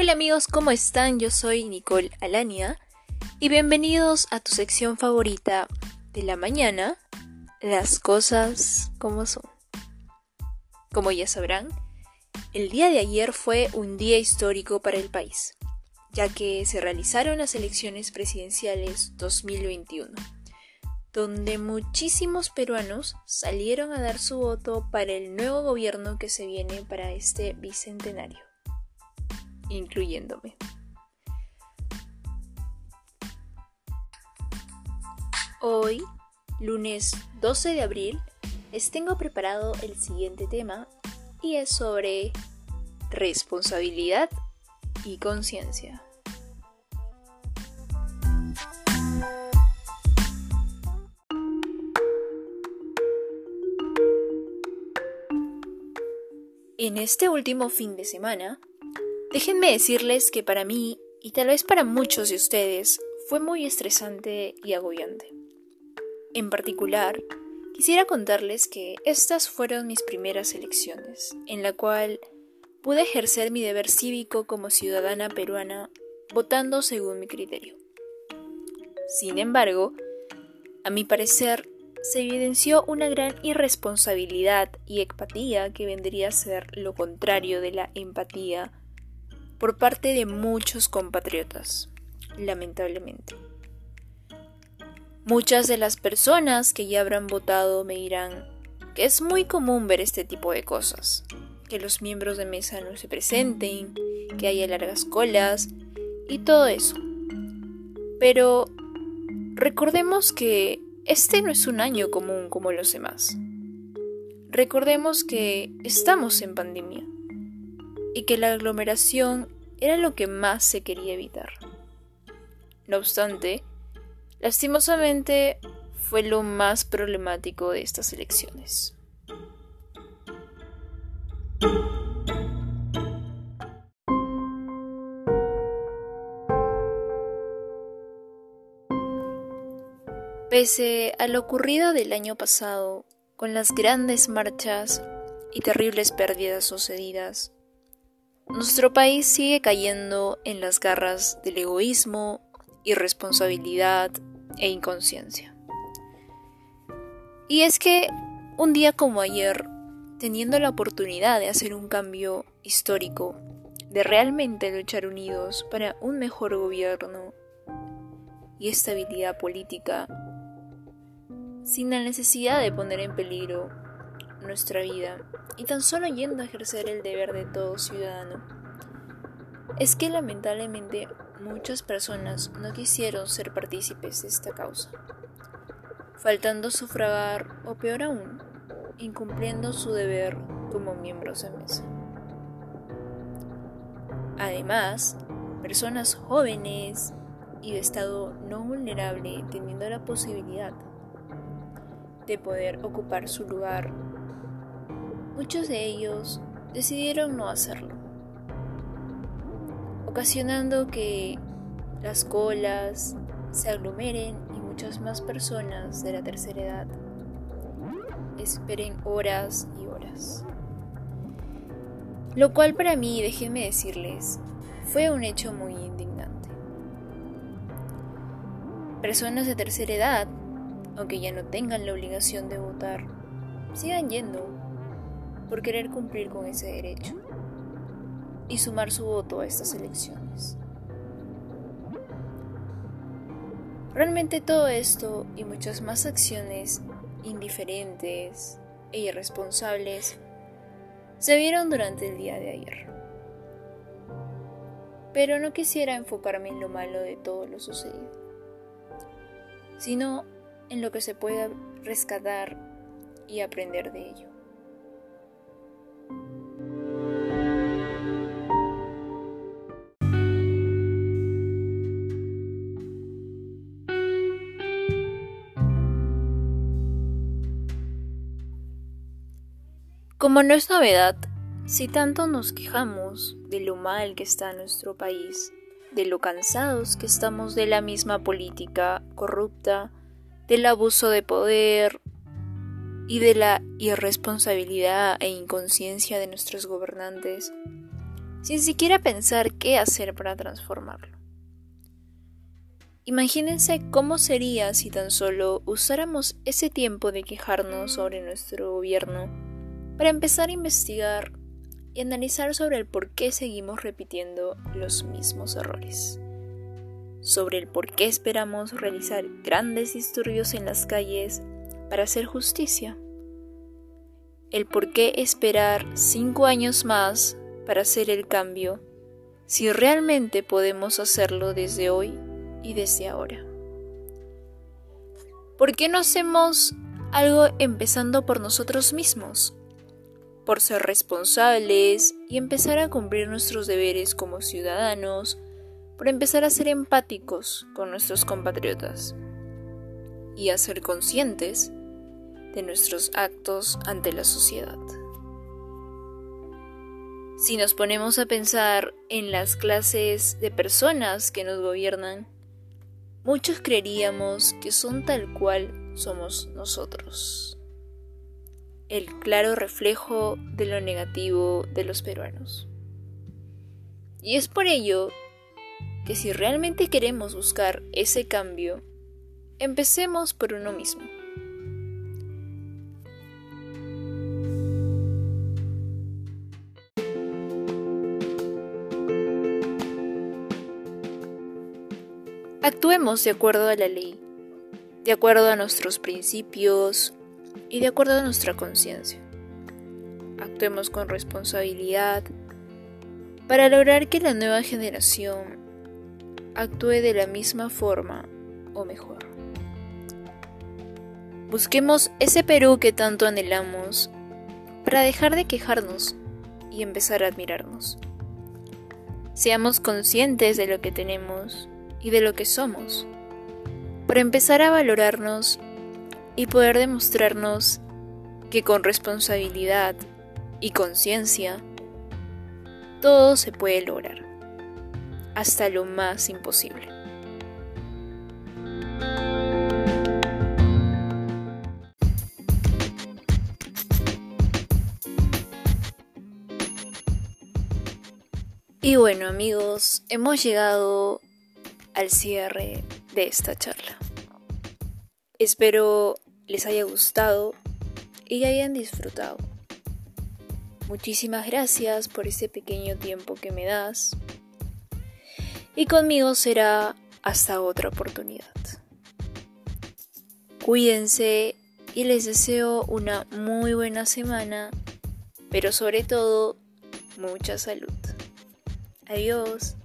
Hola amigos, ¿cómo están? Yo soy Nicole Alania y bienvenidos a tu sección favorita de la mañana, las cosas como son. Como ya sabrán, el día de ayer fue un día histórico para el país, ya que se realizaron las elecciones presidenciales 2021, donde muchísimos peruanos salieron a dar su voto para el nuevo gobierno que se viene para este bicentenario incluyéndome. Hoy, lunes 12 de abril, les tengo preparado el siguiente tema y es sobre responsabilidad y conciencia. En este último fin de semana Déjenme decirles que para mí, y tal vez para muchos de ustedes, fue muy estresante y agobiante. En particular, quisiera contarles que estas fueron mis primeras elecciones, en la cual pude ejercer mi deber cívico como ciudadana peruana votando según mi criterio. Sin embargo, a mi parecer, se evidenció una gran irresponsabilidad y empatía que vendría a ser lo contrario de la empatía por parte de muchos compatriotas, lamentablemente. Muchas de las personas que ya habrán votado me dirán que es muy común ver este tipo de cosas, que los miembros de mesa no se presenten, que haya largas colas y todo eso. Pero recordemos que este no es un año común como los demás. Recordemos que estamos en pandemia y que la aglomeración era lo que más se quería evitar. No obstante, lastimosamente fue lo más problemático de estas elecciones. Pese a lo ocurrido del año pasado, con las grandes marchas y terribles pérdidas sucedidas, nuestro país sigue cayendo en las garras del egoísmo, irresponsabilidad e inconsciencia. Y es que un día como ayer, teniendo la oportunidad de hacer un cambio histórico, de realmente luchar unidos para un mejor gobierno y estabilidad política, sin la necesidad de poner en peligro nuestra vida y tan solo yendo a ejercer el deber de todo ciudadano. Es que lamentablemente muchas personas no quisieron ser partícipes de esta causa, faltando sufragar o peor aún, incumpliendo su deber como miembros de mesa. Además, personas jóvenes y de estado no vulnerable teniendo la posibilidad de poder ocupar su lugar muchos de ellos decidieron no hacerlo, ocasionando que las colas se aglomeren y muchas más personas de la tercera edad esperen horas y horas. Lo cual para mí, déjenme decirles, fue un hecho muy indignante. Personas de tercera edad, aunque ya no tengan la obligación de votar, sigan yendo por querer cumplir con ese derecho y sumar su voto a estas elecciones. Realmente todo esto y muchas más acciones indiferentes e irresponsables se vieron durante el día de ayer. Pero no quisiera enfocarme en lo malo de todo lo sucedido, sino en lo que se pueda rescatar y aprender de ello. Como no es novedad, si tanto nos quejamos de lo mal que está nuestro país, de lo cansados que estamos de la misma política corrupta, del abuso de poder y de la irresponsabilidad e inconsciencia de nuestros gobernantes, sin siquiera pensar qué hacer para transformarlo. Imagínense cómo sería si tan solo usáramos ese tiempo de quejarnos sobre nuestro gobierno para empezar a investigar y analizar sobre el por qué seguimos repitiendo los mismos errores, sobre el por qué esperamos realizar grandes disturbios en las calles para hacer justicia, el por qué esperar cinco años más para hacer el cambio si realmente podemos hacerlo desde hoy y desde ahora. ¿Por qué no hacemos algo empezando por nosotros mismos? Por ser responsables y empezar a cumplir nuestros deberes como ciudadanos, por empezar a ser empáticos con nuestros compatriotas y a ser conscientes de nuestros actos ante la sociedad. Si nos ponemos a pensar en las clases de personas que nos gobiernan, muchos creeríamos que son tal cual somos nosotros el claro reflejo de lo negativo de los peruanos. Y es por ello que si realmente queremos buscar ese cambio, empecemos por uno mismo. Actuemos de acuerdo a la ley, de acuerdo a nuestros principios, y de acuerdo a nuestra conciencia. Actuemos con responsabilidad para lograr que la nueva generación actúe de la misma forma o mejor. Busquemos ese Perú que tanto anhelamos para dejar de quejarnos y empezar a admirarnos. Seamos conscientes de lo que tenemos y de lo que somos, para empezar a valorarnos y poder demostrarnos que con responsabilidad y conciencia todo se puede lograr, hasta lo más imposible. Y bueno amigos, hemos llegado al cierre de esta charla. Espero les haya gustado y hayan disfrutado. Muchísimas gracias por ese pequeño tiempo que me das. Y conmigo será hasta otra oportunidad. Cuídense y les deseo una muy buena semana, pero sobre todo mucha salud. Adiós.